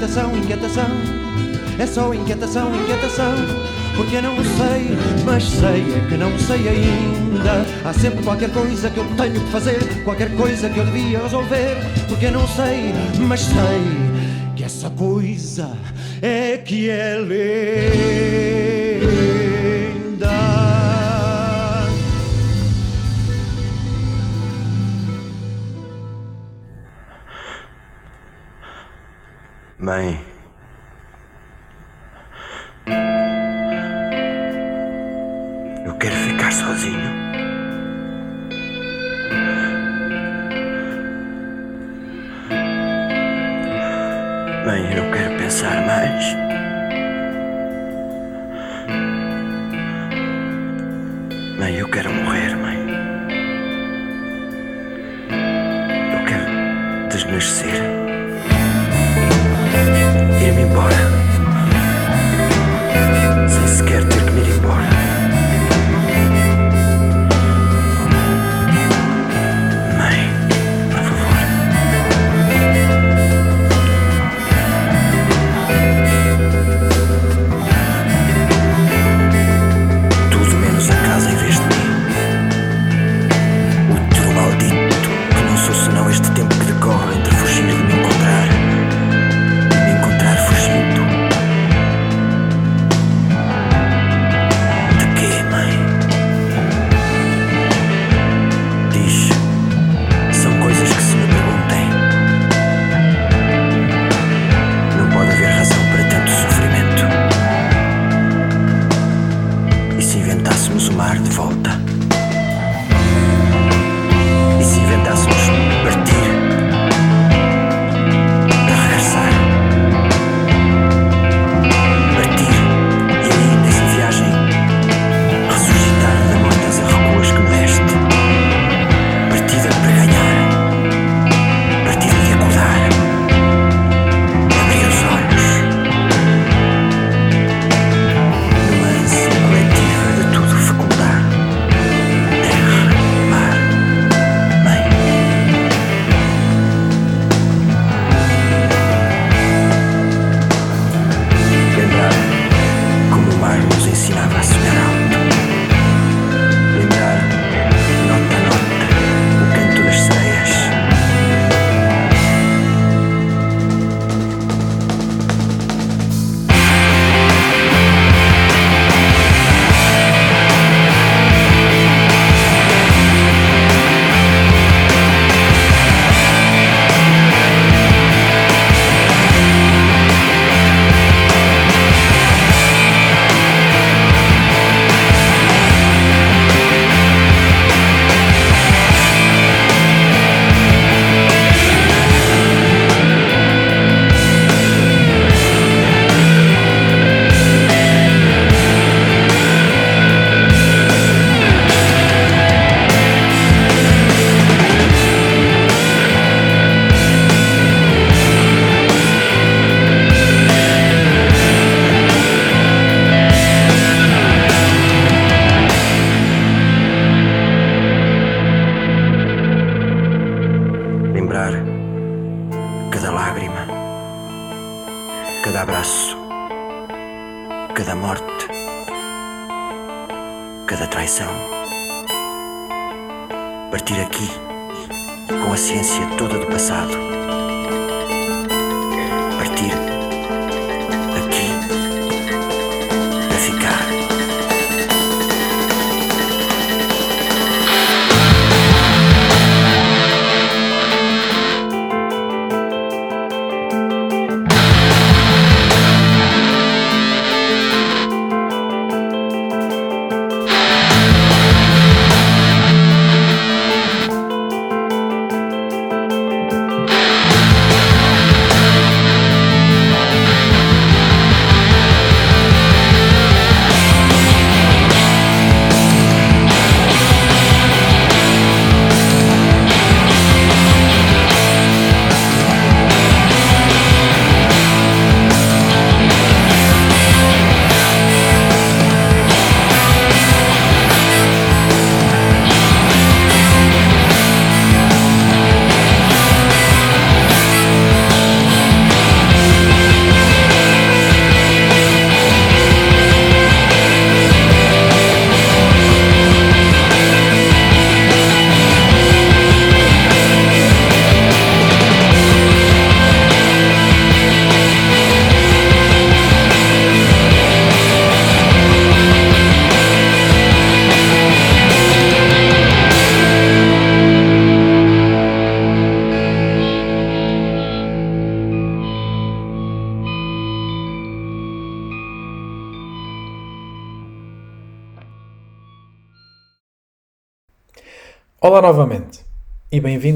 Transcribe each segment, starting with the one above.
inquietação, inquietação. É só inquietação, inquietação. Porque não sei, mas sei é que não sei ainda. Há sempre qualquer coisa que eu tenho que fazer, qualquer coisa que eu devia resolver. Porque não sei, mas sei que essa coisa é que é ler. Amém.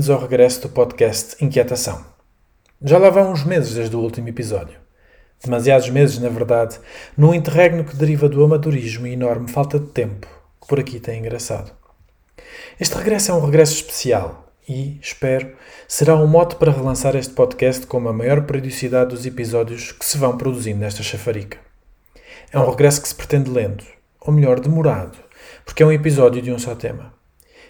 Bem-vindos ao regresso do podcast Inquietação. Já lá vão uns meses desde o último episódio. Demasiados meses, na verdade, num interregno que deriva do amadorismo e enorme falta de tempo que por aqui tem engraçado. Este regresso é um regresso especial e, espero, será um mote para relançar este podcast com a maior periodicidade dos episódios que se vão produzindo nesta chafarica. É um regresso que se pretende lento, ou melhor, demorado, porque é um episódio de um só tema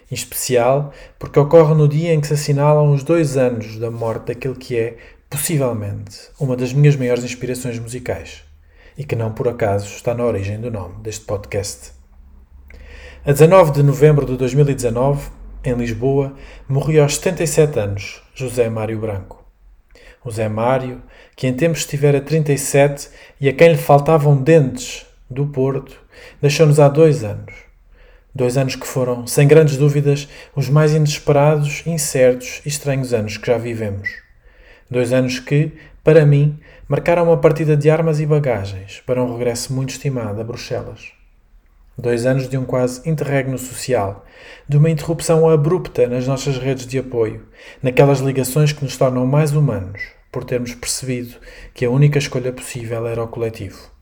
em especial porque ocorre no dia em que se assinalam os dois anos da morte daquele que é, possivelmente, uma das minhas maiores inspirações musicais e que não por acaso está na origem do nome deste podcast. A 19 de novembro de 2019, em Lisboa, morreu aos 77 anos José Mário Branco. O Zé Mário, que em tempos estivera 37 e a quem lhe faltavam dentes do Porto, deixou-nos há dois anos Dois anos que foram, sem grandes dúvidas, os mais inesperados, incertos e estranhos anos que já vivemos. Dois anos que, para mim, marcaram uma partida de armas e bagagens para um regresso muito estimado a Bruxelas. Dois anos de um quase interregno social, de uma interrupção abrupta nas nossas redes de apoio, naquelas ligações que nos tornam mais humanos, por termos percebido que a única escolha possível era o coletivo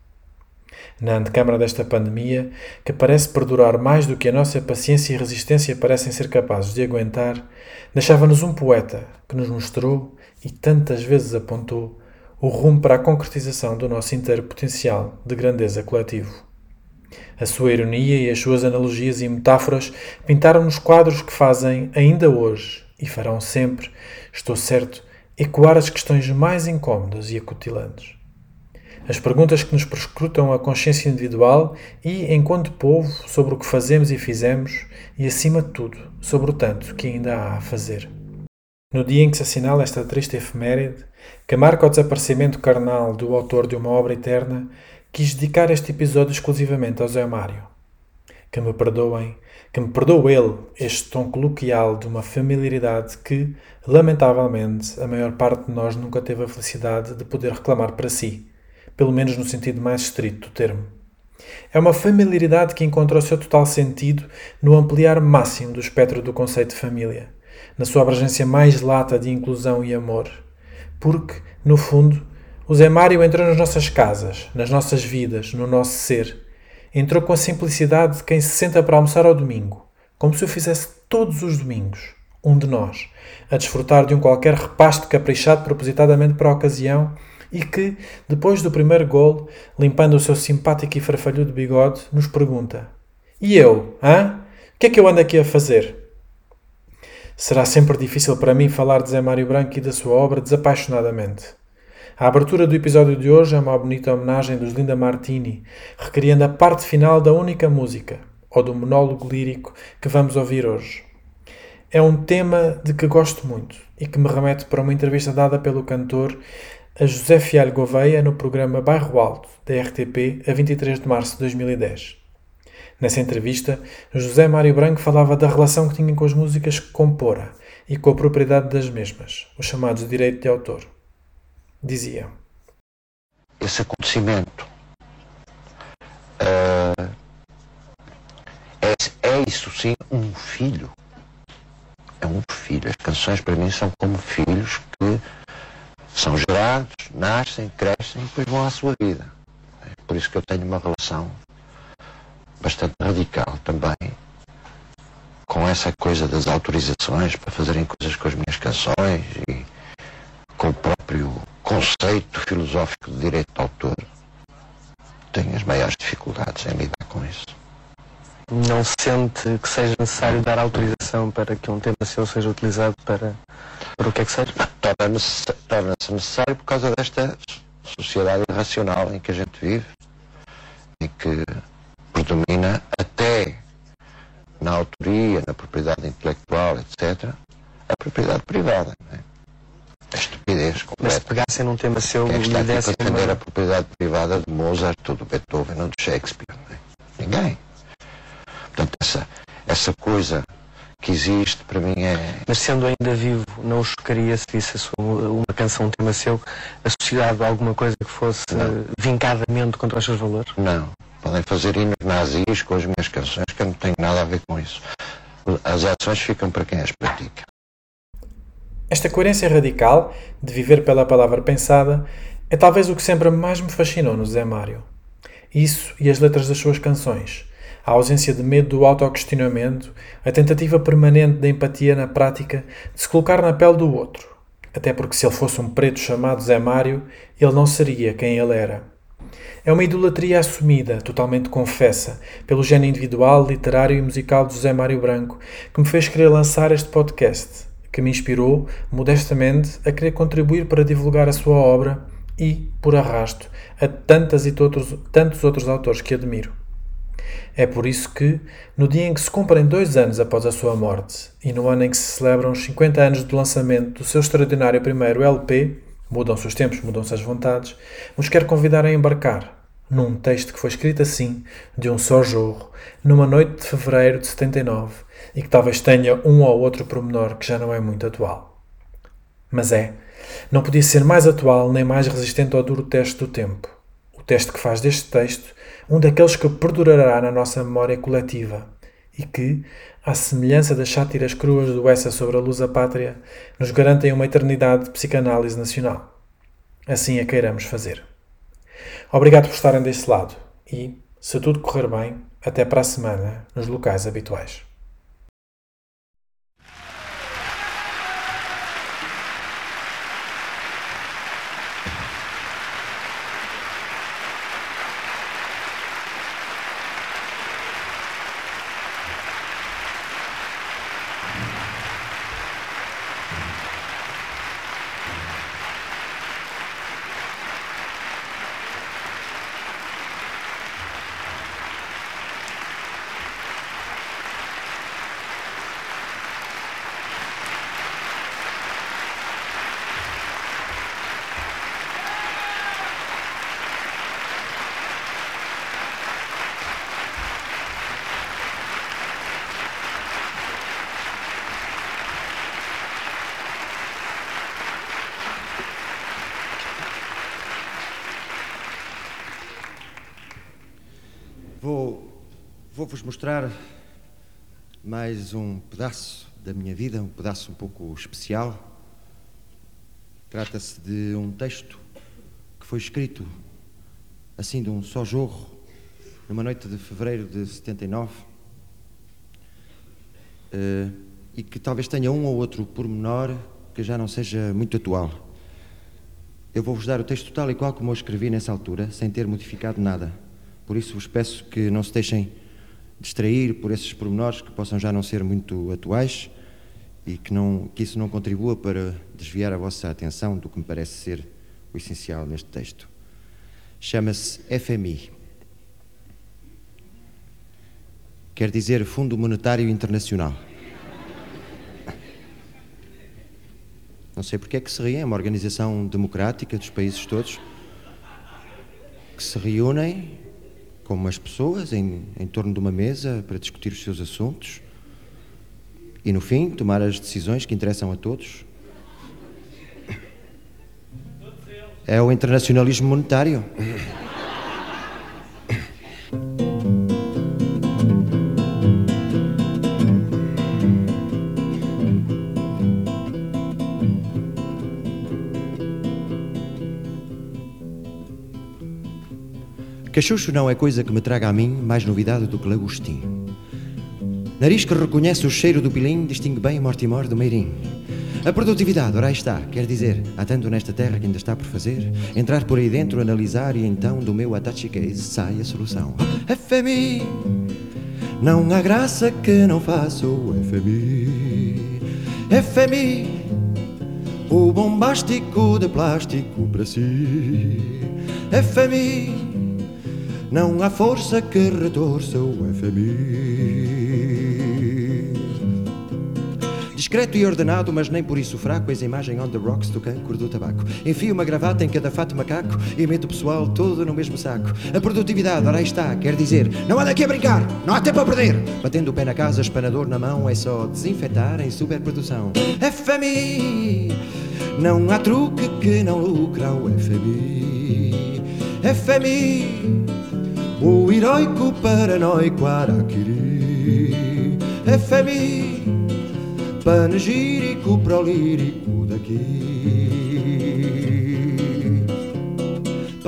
na antecâmara desta pandemia, que parece perdurar mais do que a nossa paciência e resistência parecem ser capazes de aguentar, deixava-nos um poeta que nos mostrou e tantas vezes apontou o rumo para a concretização do nosso inteiro potencial de grandeza coletivo. A sua ironia e as suas analogias e metáforas pintaram-nos quadros que fazem, ainda hoje, e farão sempre, estou certo, ecoar as questões mais incômodas e acutilantes as perguntas que nos prescrutam a consciência individual e, enquanto povo, sobre o que fazemos e fizemos e, acima de tudo, sobre o tanto que ainda há a fazer. No dia em que se assinala esta triste efeméride, que marca o desaparecimento carnal do autor de uma obra eterna, quis dedicar este episódio exclusivamente ao Zé Mário. Que me perdoem, que me perdoe ele este tom coloquial de uma familiaridade que, lamentavelmente, a maior parte de nós nunca teve a felicidade de poder reclamar para si pelo menos no sentido mais estrito do termo. É uma familiaridade que encontra o seu total sentido no ampliar máximo do espectro do conceito de família, na sua abrangência mais lata de inclusão e amor. Porque, no fundo, o Zé Mário entrou nas nossas casas, nas nossas vidas, no nosso ser. Entrou com a simplicidade de quem se senta para almoçar ao domingo, como se o fizesse todos os domingos, um de nós, a desfrutar de um qualquer repasto caprichado propositadamente para a ocasião e que, depois do primeiro gol, limpando o seu simpático e farfalhudo bigode, nos pergunta: E eu, hã? O que é que eu ando aqui a fazer? Será sempre difícil para mim falar de Zé Mário Branco e da sua obra desapaixonadamente. A abertura do episódio de hoje é uma bonita homenagem dos Linda Martini, recriando a parte final da única música, ou do monólogo lírico que vamos ouvir hoje. É um tema de que gosto muito e que me remete para uma entrevista dada pelo cantor a José Fialho Gouveia no programa Bairro Alto, da RTP, a 23 de março de 2010. Nessa entrevista, José Mário Branco falava da relação que tinha com as músicas que compora e com a propriedade das mesmas, os chamados direito de autor. Dizia: Esse acontecimento uh, é, é isso sim um filho. É um filho. As canções para mim são como filhos que são gerados, nascem, crescem e depois vão à sua vida. É por isso que eu tenho uma relação bastante radical também com essa coisa das autorizações para fazerem coisas com as minhas canções e com o próprio conceito filosófico de direito de autor. Tenho as maiores dificuldades em lidar com isso. Não sente que seja necessário dar autorização para que um tema seu seja utilizado para, para o que é que seja? Torna-se torna necessário por causa desta sociedade irracional em que a gente vive e que predomina até na autoria, na propriedade intelectual, etc., a propriedade privada. Não é? A estupidez completa. Mas se pegassem num tema seu Quem está e defender a propriedade privada de Mozart ou do Beethoven ou de Shakespeare? Não é? Ninguém. Portanto, essa, essa coisa que existe para mim é. Mas sendo ainda vivo, não o chocaria se visse uma canção, um tema seu, associado a alguma coisa que fosse Não. vincadamente contra os seus valores? Não. Podem fazer hinos nazis com as minhas canções, que eu não tenho nada a ver com isso. As ações ficam para quem as pratica. Esta coerência radical de viver pela palavra pensada é talvez o que sempre mais me fascinou no Zé Mário. Isso e as letras das suas canções, a ausência de medo do autoquestionamento, a tentativa permanente da empatia na prática de se colocar na pele do outro. Até porque se ele fosse um preto chamado Zé Mário, ele não seria quem ele era. É uma idolatria assumida, totalmente confessa, pelo gênio individual, literário e musical de José Mário Branco, que me fez querer lançar este podcast que me inspirou, modestamente, a querer contribuir para divulgar a sua obra e, por arrasto, a tantas e todos, tantos outros autores que admiro. É por isso que, no dia em que se cumprem dois anos após a sua morte e no ano em que se celebram os 50 anos do lançamento do seu extraordinário primeiro LP, Mudam-se os tempos, mudam-se as vontades, nos quero convidar a embarcar num texto que foi escrito assim, de um só jorro, numa noite de fevereiro de 79, e que talvez tenha um ou outro promenor que já não é muito atual. Mas é, não podia ser mais atual nem mais resistente ao duro teste do tempo. O teste que faz deste texto um daqueles que perdurará na nossa memória coletiva e que, à semelhança das sátiras cruas do Essa sobre a luz da pátria, nos garantem uma eternidade de psicanálise nacional. Assim a queiramos fazer. Obrigado por estarem desse lado e, se tudo correr bem, até para a semana nos locais habituais. Vou, vou-vos mostrar mais um pedaço da minha vida, um pedaço um pouco especial. Trata-se de um texto que foi escrito assim de um só jorro, numa noite de fevereiro de 79, eh, e que talvez tenha um ou outro pormenor que já não seja muito atual. Eu vou-vos dar o texto tal e qual como eu escrevi nessa altura, sem ter modificado nada. Por isso vos peço que não se deixem distrair por esses pormenores que possam já não ser muito atuais e que, não, que isso não contribua para desviar a vossa atenção do que me parece ser o essencial neste texto. Chama-se FMI. Quer dizer Fundo Monetário Internacional. Não sei porque é que se riem, é uma organização democrática dos países todos que se reúnem como as pessoas em, em torno de uma mesa para discutir os seus assuntos e, no fim, tomar as decisões que interessam a todos. É o internacionalismo monetário. Cachucho não é coisa que me traga a mim mais novidade do que lagostim. Nariz que reconhece o cheiro do pilim distingue bem Mortimor do Meirim. A produtividade, ora aí está, quer dizer, há tanto nesta terra que ainda está por fazer, entrar por aí dentro, analisar e então do meu attache case sai a solução. FMI, não há graça que não faça o FMI. FMI, o bombástico de plástico para si. FMI, não há força que retorça o FMI. Discreto e ordenado, mas nem por isso fraco, eis a imagem on the rocks do cancro do tabaco. Enfio uma gravata em cada fato macaco e meto o pessoal todo no mesmo saco. A produtividade, ora aí está, quer dizer, não há daqui a brincar, não há tempo a perder. Batendo o pé na casa, espanador na mão, é só desinfetar em superprodução. FMI, não há truque que não lucra o FMI. FMI, o heróico paranoico Araquiri é femi, panegírico prolírico daqui.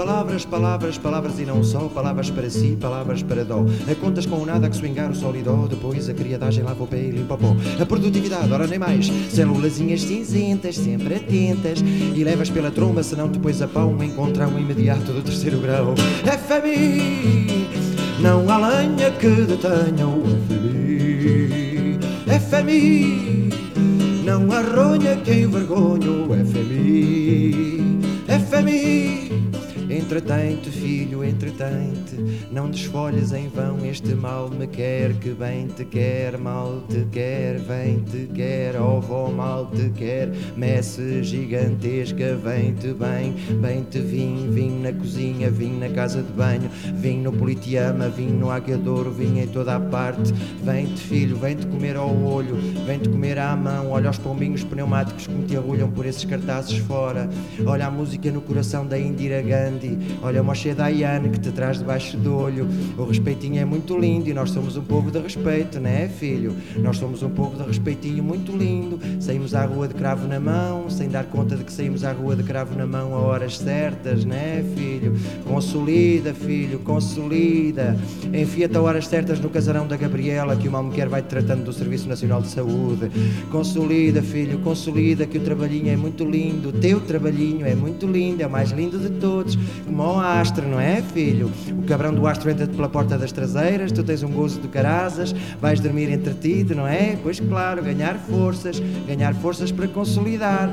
Palavras, palavras, palavras e não só, palavras para si, palavras para dó. A contas com o nada que swingar o sol e dó, depois a criadagem lava o pé e limpa o pó. A produtividade, ora nem mais, célulazinhas cinzentas, sempre atentas, e levas pela tromba, senão depois a pão encontrar um imediato do terceiro grau. FMI, não há lenha que detenha o FMI. FMI, não há ronha que envergonhe o FMI. FMI. Entretém-te, filho, entretém-te, não desfolhes em vão, este mal. Me quer, que bem te quer, mal te quer, vem te quer, ovo mal te quer, messe gigantesca, vem-te bem, bem te vim, vim na cozinha, vim na casa de banho, vim no politiama, vim no aguiadouro, vim em toda a parte, vem-te, filho, vem-te comer ao olho, vem-te comer à mão, olha os pombinhos pneumáticos que me te agulham por esses cartazes fora, olha a música no coração da Indira Gandhi, olha uma Dayane que te traz debaixo do olho. O respeitinho é muito lindo e nós somos um povo de respeito, né, filho? Nós somos um povo de respeitinho muito lindo. Saímos à rua de cravo na mão, sem dar conta de que saímos à rua de cravo na mão a horas certas, né, filho? Consolida, filho, consolida. Enfia-te a horas certas no casarão da Gabriela, que uma mulher vai te tratando do Serviço Nacional de Saúde. Consolida, filho, consolida, que o trabalhinho é muito lindo. O teu trabalhinho é muito lindo, é o mais lindo de todos o astro, não é, filho? O cabrão do astro entra-te pela porta das traseiras, tu tens um gozo de carazas, vais dormir entretido, não é? Pois claro, ganhar forças, ganhar forças para consolidar,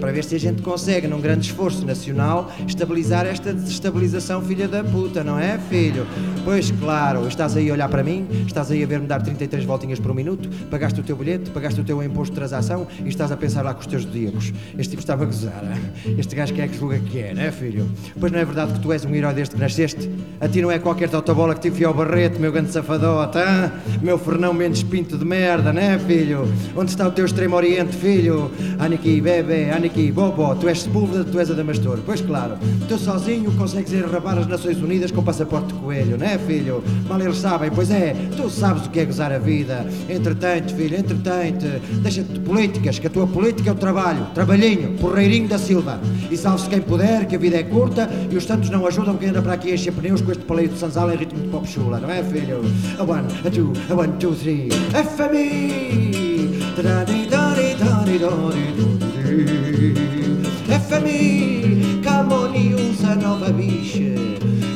para ver se a gente consegue, num grande esforço nacional, estabilizar esta desestabilização, filha da puta, não é, filho? Pois claro, estás aí a olhar para mim, estás aí a ver-me dar 33 voltinhas por minuto, pagaste o teu bilhete, pagaste o teu imposto de transação e estás a pensar lá com os teus zodíacos. Este tipo estava a gozar, este gajo que é que julga que é, não é, filho? Pois não é verdade que tu és um herói desde que nasceste? A ti não é qualquer totobola que te enfiou ao barreto, meu grande safadote, hein? meu Fernão Mendes Pinto de merda, né, filho? Onde está o teu extremo oriente, filho? Aniki, bebê, Aniki, bobo, tu és Sepúlveda, tu és Adamastor. Pois claro, tu sozinho consegues ir rabar as Nações Unidas com passaporte de coelho, né, filho? Mal eles sabem, pois é, tu sabes o que é gozar a vida. Entretanto, filho, entretanto, deixa-te de políticas, que a tua política é o trabalho, trabalhinho, porreirinho da Silva. E salve-se quem puder, que a vida é curta e os tantos não ajudam quem anda para aqui encher pneus com este paleio de sanzal em ritmo de pop chula, não é, filho? A one, a two, a one, two, three. FMI! FMI! Come on e usa nova bicha.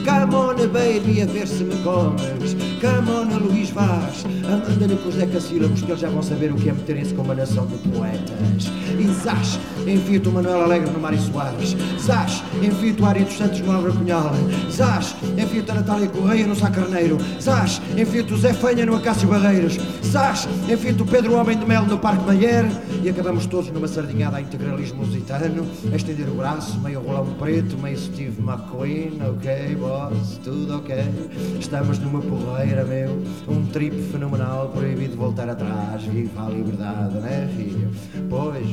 Come on, baby, a ver se me comes. Come on, Luís Vaz, anda-lhe com os que eles já vão saber o que é meterem-se com uma nação de poetas. E Zás, enfia-te o Manuel Alegre no Mário Soares. Zás, enfia-te o Ari dos Santos no Álvaro Cunhal. Zás, enfia-te a Natália Correia no Sá Carneiro. Zás, enfia-te o Zé Fanha no Acácio Barreiros. Zás, enfia-te o Pedro Homem de Melo no Parque Mayer. E acabamos todos numa sardinhada a integralismo lusitano, a estender o braço, meio rolão preto, meio Steve McQueen, ok, boss, tudo ok. Estamos numa porreira, meu, um trip fenomenal, proibido voltar atrás, viva a liberdade, né, filho? Pois,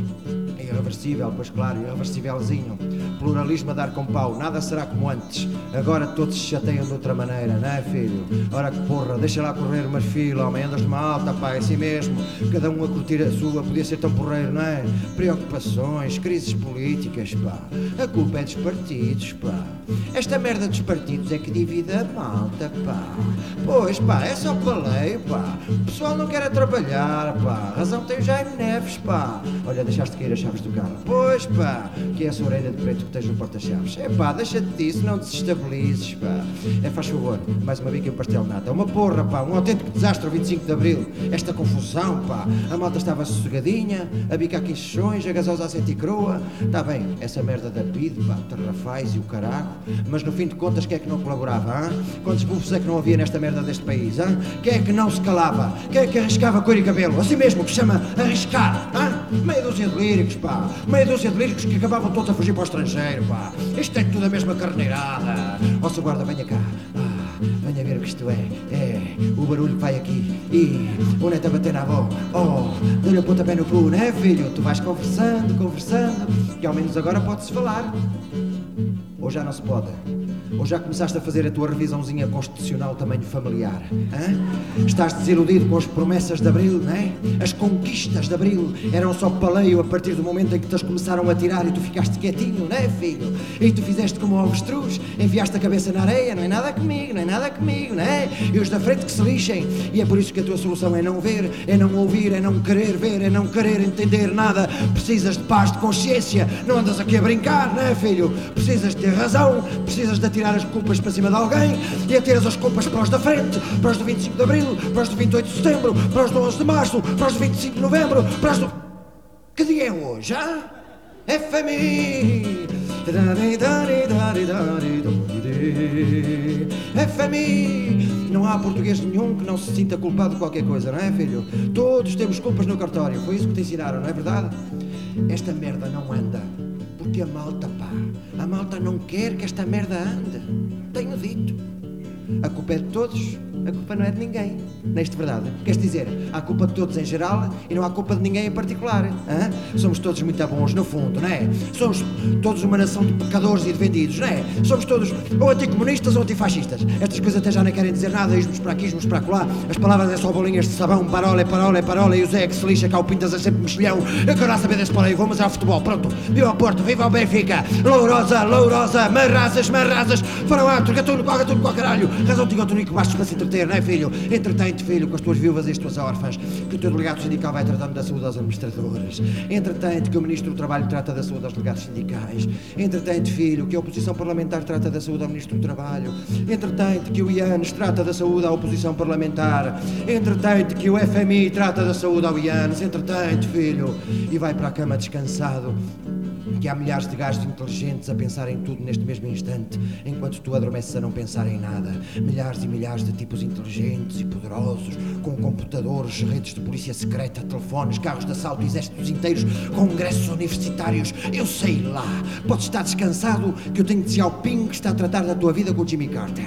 irreversível, pois claro, irreversívelzinho. Pluralismo a dar com pau, nada será como antes. Agora todos se chateiam de outra maneira, não é, filho? Ora que porra, deixa lá correr umas filas, homem, andas numa alta, pá, é assim mesmo. Cada um a curtir a sua, podia ser tão porreiro, não é? Preocupações, crises políticas, pá. A culpa é dos partidos, pá. Esta merda dos partidos é que divide a malta, pá. Pois, pá, é só paleio, pá. O pessoal não quer é trabalhar, pá. Razão tem o Jaime Neves, pá. Olha, deixaste cair as chaves do carro. Pois, pá, que é essa orelha de preto que tens no porta-chaves. É pá, deixa-te disso, não desestabilizes, pá. É, faz favor, mais uma bica e um pastel de nata. Uma porra, pá, um autêntico desastre o 25 de Abril. Esta confusão, pá. A malta estava sossegadinha, a bica aqui chões, a gasosa a sentir crua. Está bem, essa merda da PID, pá, terrafais e o caraco. Mas no fim de contas, quem é que não colaborava, hã? Quantos bufos é que não havia nesta merda deste país, hã? Quem é que não se calava? Quem é que arriscava cor e cabelo? Assim mesmo, que se chama arriscar, hã? Meia dúzia de líricos, pá. Meia dúzia de líricos que acabavam todos a fugir para o estrangeiro, pá. Isto é tudo a mesma carneirada. Ó, seu guarda, venha cá. Ah, venha ver o que isto é. É, o barulho vai aqui. E o neto a bater na avó. Oh, dê-lhe o pontapé no cu, né, filho? Tu vais conversando, conversando. E ao menos agora pode-se falar. Ou já não se pode? Ou já começaste a fazer a tua revisãozinha constitucional tamanho familiar? hã? Estás desiludido com as promessas de Abril, não é? As conquistas de Abril eram só paleio a partir do momento em que te começaram a tirar e tu ficaste quietinho, não é, filho? E tu fizeste como o avestruz, enfiaste a cabeça na areia, não é nada comigo, não é nada comigo, não é? E os da frente que se lixem. E é por isso que a tua solução é não ver, é não ouvir, é não querer ver, é não querer entender nada. Precisas de paz de consciência, não andas aqui a brincar, não é, filho? Precisas de ter razão, precisas de atirar as culpas para cima de alguém e atiras as culpas para os da frente, para os do 25 de Abril, para os do 28 de Setembro, para os do 11 de Março, para os do 25 de Novembro, para os do... Que dia é hoje, ah? FMI! FMI! Não há português nenhum que não se sinta culpado de qualquer coisa, não é, filho? Todos temos culpas no cartório, foi isso que te ensinaram, não é verdade? Esta merda não anda. Porque a malta, pá, a malta não quer que esta merda ande. Tenho dito. A culpa é de todos, a culpa não é de ninguém. Neste verdade. Queres dizer, há culpa de todos em geral e não há culpa de ninguém em particular. hã? Somos todos muito bons, no fundo, não é? Somos todos uma nação de pecadores e de vendidos, não é? Somos todos ou anticomunistas ou antifascistas. Estas coisas até já não querem dizer nada, ismos para aqui, ismos para lá. As palavras é só bolinhas de sabão, parola é parola é parola e o Zé que se lixa, cá o Pintas é sempre mexilhão. Eu quero saber desse aí, vamos ao futebol, pronto. Viva o Porto, viva o Benfica, lourosa, lourosa, marrazas, marrazas, farão atro, gatuno, qual gatuno, qual caralho. Razão tinha o tunico bastos para se entreter, não é, filho? Entretém-te, filho, com as tuas viúvas e as tuas órfãs, que o teu delegado sindical vai tratando da saúde aos administradores. Entretém-te que o Ministro do Trabalho trata da saúde aos delegados sindicais. Entretém-te, filho, que a oposição parlamentar trata da saúde ao Ministro do Trabalho. Entretém-te que o IANES trata da saúde à oposição parlamentar. Entretém-te que o FMI trata da saúde ao IANES. Entretém-te, filho, e vai para a cama descansado que há milhares de gajos inteligentes a pensar em tudo neste mesmo instante, enquanto tu adormeces a não pensar em nada. Milhares e milhares de tipos inteligentes e poderosos, com computadores, redes de polícia secreta, telefones, carros de assalto, exércitos inteiros, congressos universitários. Eu sei lá. Podes estar descansado que eu tenho de ao Ping que está a tratar da tua vida com o Jimmy Carter.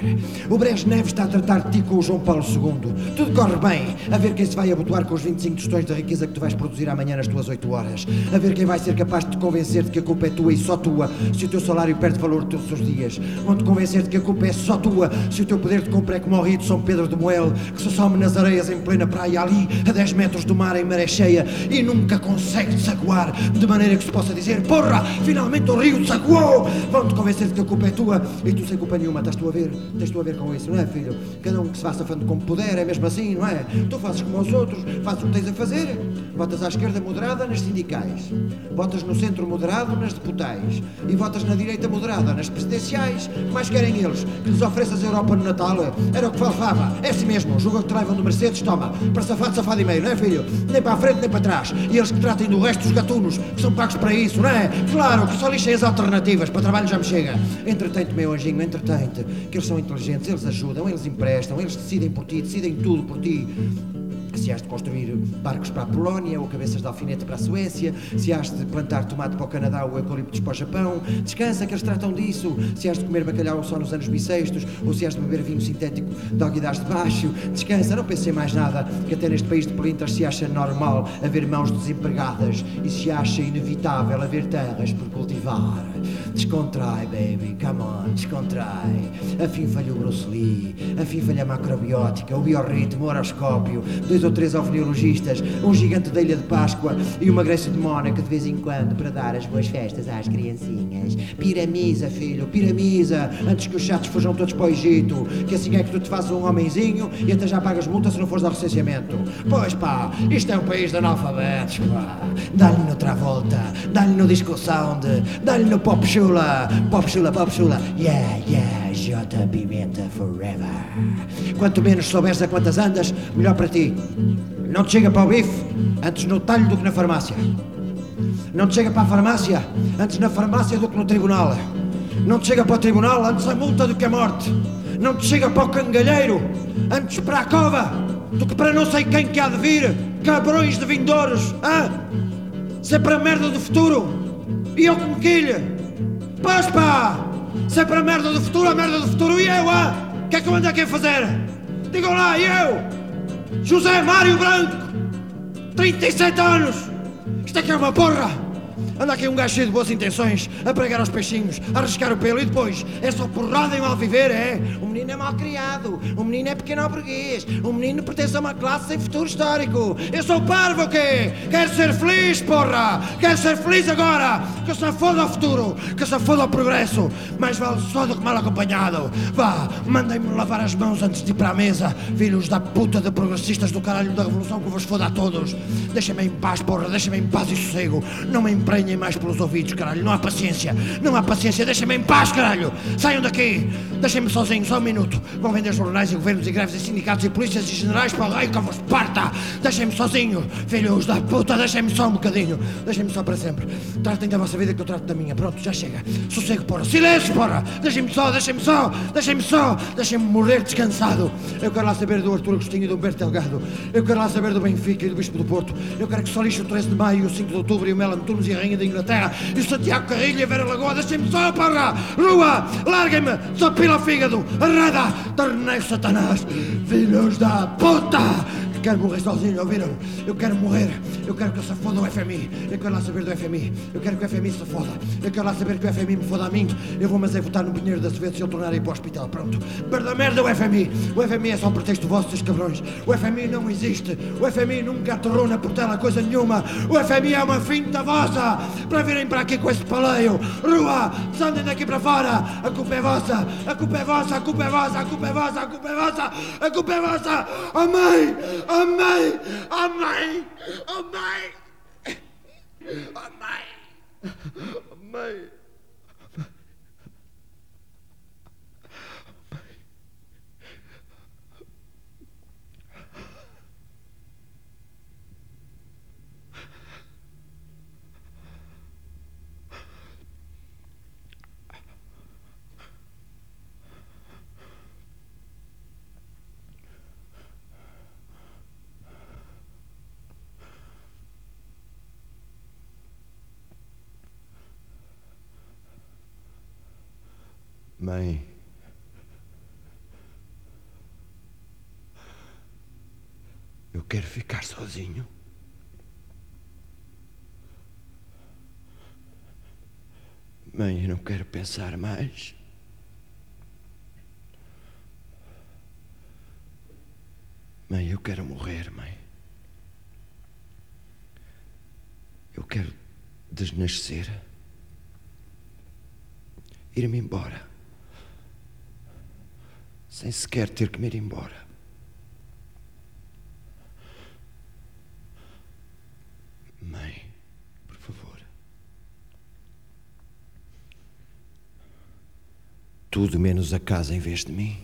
O Brezhnev está a tratar de ti com o João Paulo II. Tudo corre bem. A ver quem se vai abotoar com os 25 tostões de riqueza que tu vais produzir amanhã nas tuas 8 horas. A ver quem vai ser capaz de te convencer de que a culpa é tua e só tua se o teu salário perde valor todos os dias. Vão-te convencer de que a culpa é só tua se o teu poder de compra é como o rio de São Pedro de Moel, que se some nas areias em plena praia ali, a 10 metros do mar em maré cheia e nunca consegue desaguar, de maneira que se possa dizer, porra, finalmente o rio desaguou! Vão-te convencer de que a culpa é tua e tu sem culpa nenhuma, estás tu a ver? Tens tu a ver com isso, não é, filho? Cada um que se vá safando como puder, é mesmo assim, não é? Tu fazes como os outros, fazes o que tens a fazer. Votas à esquerda moderada nas sindicais, votas no centro moderado nas deputais e votas na direita moderada nas presidenciais. Mais querem eles? Que lhes ofereças a Europa no Natal? Era o que faltava. É assim mesmo. Julgam que te levam do Mercedes, toma. Para safado, safado e meio, não é, filho? Nem para a frente, nem para trás. E eles que tratem do resto dos gatunos, que são pagos para isso, não é? Claro, que só lixem as alternativas. Para trabalho já me chega. Entretente, meu anjinho, entretente. Que eles são inteligentes, eles ajudam, eles emprestam, eles decidem por ti, decidem tudo por ti se has de construir barcos para a Polónia ou cabeças de alfinete para a Suécia, se has de plantar tomate para o Canadá ou eucaliptos para o Japão, descansa que eles tratam disso, se has de comer bacalhau só nos anos bissextos ou se has de beber vinho sintético de alguidades de baixo, descansa, não pense em mais nada, que até neste país de pelintras se acha normal haver mãos desempregadas e se acha inevitável haver terras por cultivar. Descontrai, baby, come on, descontrai. Afim falha o Bruce Lee, afim falha a macrobiótica, o biorritmo, o horoscópio, dois ou três alveneologistas, um gigante da Ilha de Páscoa e uma Grécia de Mónaco de vez em quando para dar as boas festas às criancinhas. Piramiza, filho, piramiza, antes que os chatos fujam todos para o Egito, que assim é que tu te fazes um homenzinho e até já pagas multa se não fores ao recenseamento. Pois pá, isto é um país de analfabetos, pá. Dá-lhe no Travolta, dá-lhe no Disco Sound, dá-lhe no Pop Chula, Pop Chula, Pop Chula, yeah, yeah, J Pimenta Forever. Quanto menos souberes a quantas andas, melhor para ti. Não te chega para o bife, antes no talho do que na farmácia. Não te chega para a farmácia, antes na farmácia do que no tribunal. Não te chega para o tribunal, antes a multa do que a morte. Não te chega para o cangalheiro, antes para a cova do que para não sei quem que há de vir. Cabrões de vindouros, hã? Sempre a merda do futuro. E eu como quilha. Pois pá! Sempre a merda do futuro, a merda do futuro. E eu, hã? O que é que eu ando aqui a fazer? Digam lá, e eu? José Mário Branco, 37 anos. Isto é que é uma porra. Anda aqui um gajo cheio de boas intenções, a pregar aos peixinhos, a arriscar o pelo e depois é só porrada e mal viver, é? O menino é mal criado, o menino é pequeno burguês, o menino pertence a uma classe sem futuro histórico. Eu sou parvo o quê? Quero ser feliz, porra! Quero ser feliz agora! Que se foda o futuro, que se foda o progresso. Mais vale só do que mal acompanhado. Vá, mandem-me lavar as mãos antes de ir para a mesa, filhos da puta de progressistas do caralho da revolução que vos foda a todos. Deixem-me em paz, porra, deixem-me em paz e sossego. Não me emprenhem mais pelos ouvidos, caralho. Não há paciência. Não há paciência. Deixem-me em paz, caralho. Saiam daqui. Deixem-me sozinho, só um minuto. Vão vender jornais e governos e greves e sindicatos e polícias e generais para o rei que vos parta. Deixem-me sozinho. Filhos da puta, deixem-me só um bocadinho. Deixem-me só para sempre. Tratem da vossa vida que eu trato da minha. Pronto, já chega. Sossego, porra. Silêncio, porra. Deixem-me só, deixem-me só. Deixem-me só. Deixem-me morrer descansado. Eu quero lá saber do Artur Agostinho e do Humberto Delgado. Eu quero lá saber do Benfica e do Bispo do Porto. Eu quero que só lixe o 13 de maio, o 5 de outubro e o Melan Turmes e a Rainha da Inglaterra e o Santiago Carrilho e a Vera Lagoa. Deixem-me só, porra! Rua! Larguem-me! Só pila fígado! Arreda! Torneio Satanás! Filhos da puta! Quero morrer sozinho, ouviram? Eu quero morrer. Eu quero que se foda o FMI. Eu quero lá saber do FMI. Eu quero que o FMI se foda. Eu quero lá saber que o FMI me foda a mim. Eu vou, mas é votar no Pinheiro da Suécia se eu tornar a ir para o hospital. Pronto. Merda, merda o FMI. O FMI é só um pretexto vosso, seus cabrões. O FMI não existe. O FMI nunca aterrou na portela coisa nenhuma. O FMI é uma finta vossa para virem para aqui com esse paleio. Rua, desandem daqui para fora. A culpa é vossa. A culpa é vossa. A culpa é vossa. A culpa é vossa. A culpa é vossa. A culpa é vossa. A mãe. A mãe. A mãe. A mãe. A mãe. A mãe. Mãe. Eu quero ficar sozinho. Mãe, eu não quero pensar mais. Mãe, eu quero morrer, mãe. Eu quero desnascer. Ir-me embora sem sequer ter que me ir embora. Mãe, por favor. Tudo menos a casa em vez de mim.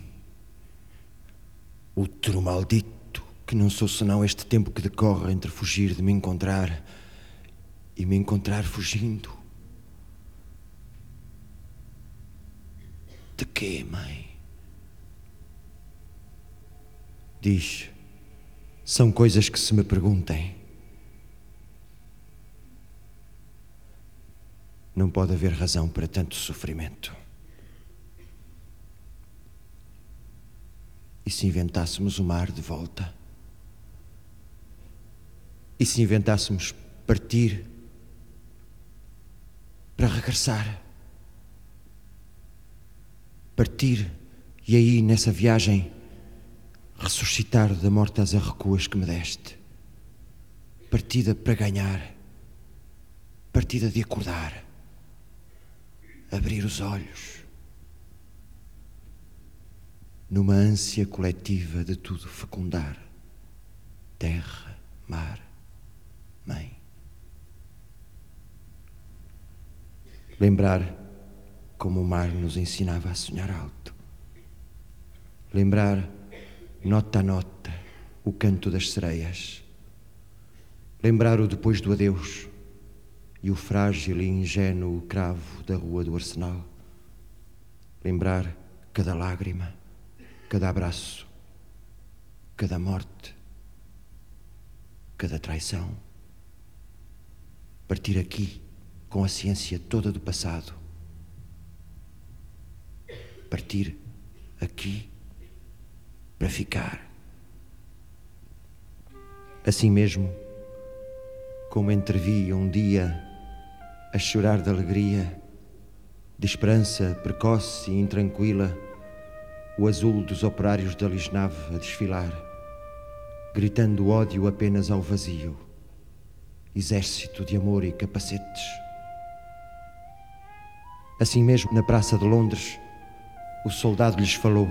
Outro maldito, que não sou senão este tempo que decorre entre fugir de me encontrar e me encontrar fugindo. De quê, mãe? Diz: são coisas que se me perguntem. Não pode haver razão para tanto sofrimento. E se inventássemos o mar de volta? E se inventássemos partir para regressar? Partir e aí nessa viagem ressuscitar da morte às arrecuas que me deste. Partida para ganhar, partida de acordar, abrir os olhos, numa ânsia coletiva de tudo fecundar terra, mar, mãe. Lembrar como o mar nos ensinava a sonhar alto. Lembrar nota a nota, o canto das sereias. Lembrar o depois do adeus e o frágil e ingênuo cravo da rua do arsenal. Lembrar cada lágrima, cada abraço, cada morte, cada traição. Partir aqui com a ciência toda do passado. Partir aqui para ficar. Assim mesmo, como entrevi um dia a chorar de alegria, de esperança precoce e intranquila, o azul dos operários da Lisnave a desfilar, gritando ódio apenas ao vazio, exército de amor e capacetes. Assim mesmo, na Praça de Londres, o soldado lhes falou: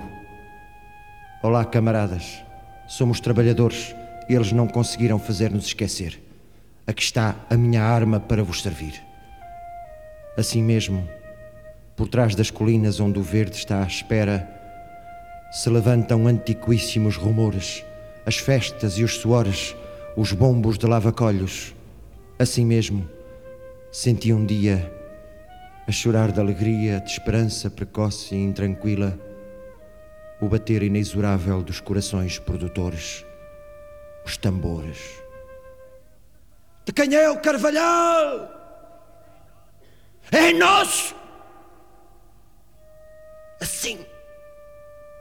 Olá, camaradas, somos trabalhadores e eles não conseguiram fazer-nos esquecer. Aqui está a minha arma para vos servir. Assim mesmo, por trás das colinas onde o verde está à espera, se levantam antiquíssimos rumores, as festas e os suores, os bombos de lavacolhos. Assim mesmo, senti um dia a chorar de alegria, de esperança precoce e intranquila, o bater inexorável dos corações produtores, os tambores. De quem é o Carvalhal? É nosso! Assim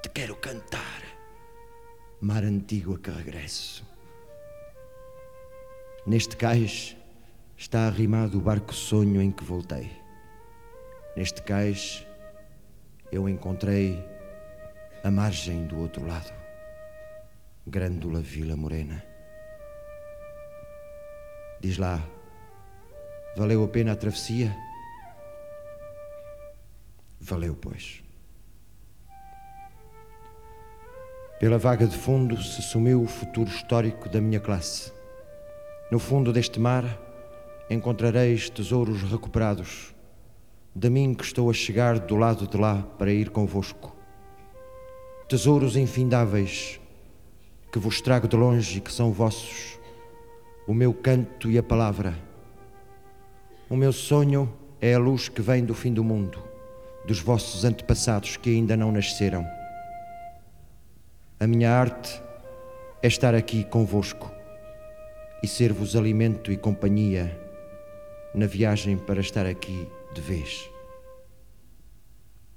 te quero cantar, mar antigo a que regresso. Neste cais está arrimado o barco sonho em que voltei. Neste cais eu encontrei a margem do outro lado, Grândola Vila Morena. Diz lá, valeu a pena a travessia? Valeu, pois. Pela vaga de fundo se sumiu o futuro histórico da minha classe. No fundo deste mar encontrareis tesouros recuperados de mim que estou a chegar do lado de lá para ir convosco. Tesouros infindáveis que vos trago de longe e que são vossos, o meu canto e a palavra. O meu sonho é a luz que vem do fim do mundo, dos vossos antepassados que ainda não nasceram. A minha arte é estar aqui convosco e ser-vos alimento e companhia na viagem para estar aqui de vez.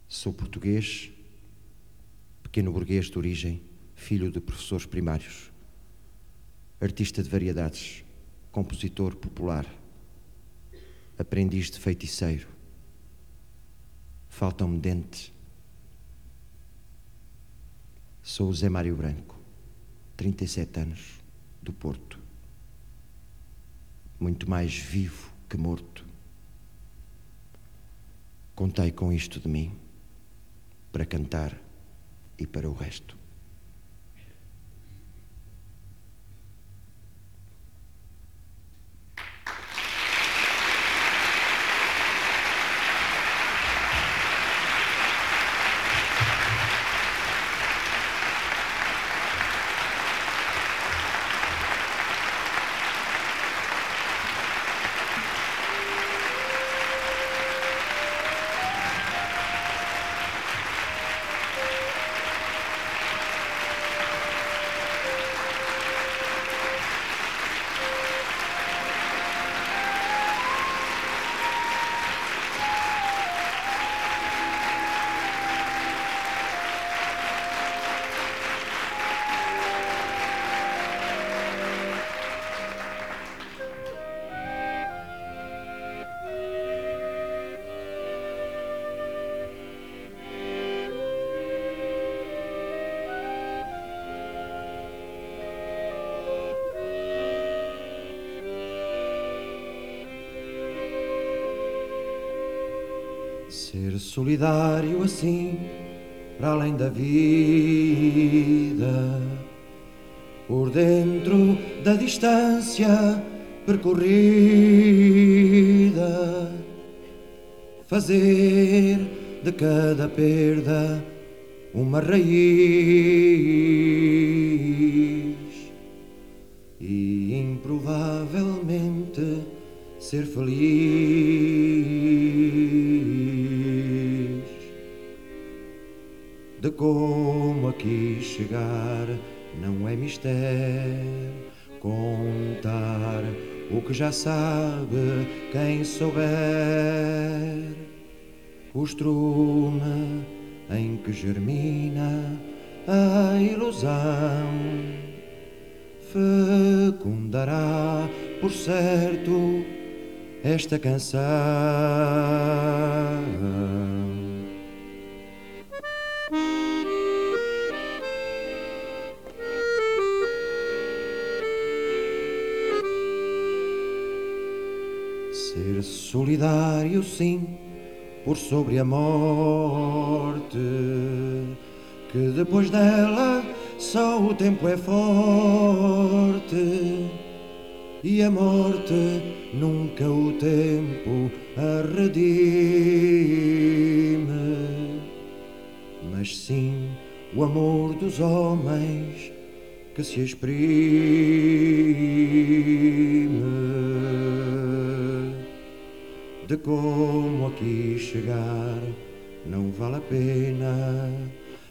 Sou português, pequeno burguês de origem, filho de professores primários, artista de variedades, compositor popular, aprendiz de feiticeiro. Faltam-me dentes. Sou Zé Mário Branco, 37 anos, do Porto. Muito mais vivo que morto. Contei com isto de mim para cantar e para o resto. Ser solidário assim, para além da vida, por dentro da distância percorrida, fazer de cada perda uma raiz e improvavelmente ser feliz. De como aqui chegar não é mistério contar o que já sabe quem souber. O estrume em que germina a ilusão fecundará, por certo, esta canção. Solidário, sim, por sobre a morte, que depois dela só o tempo é forte e a morte nunca o tempo a redime, mas sim o amor dos homens que se exprime de como aqui chegar não vale a pena,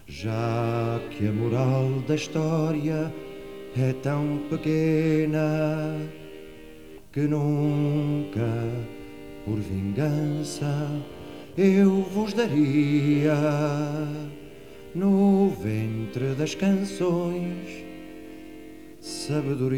já que a moral da história é tão pequena que nunca, por vingança, eu vos daria no ventre das canções sabedoria.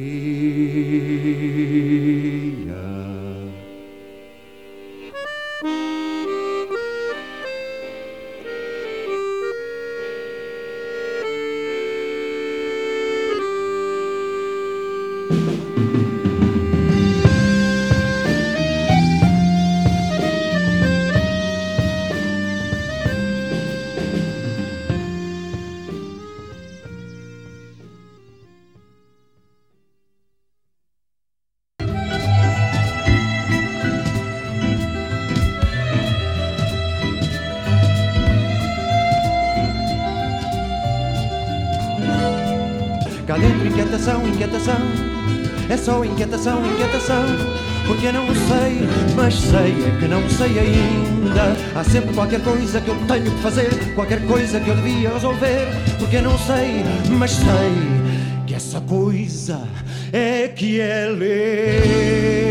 Inquietação, Porque não sei, mas sei é que não sei ainda. Há sempre qualquer coisa que eu tenho que fazer Qualquer coisa que eu devia resolver. Porque não sei, mas sei Que essa coisa é que é ler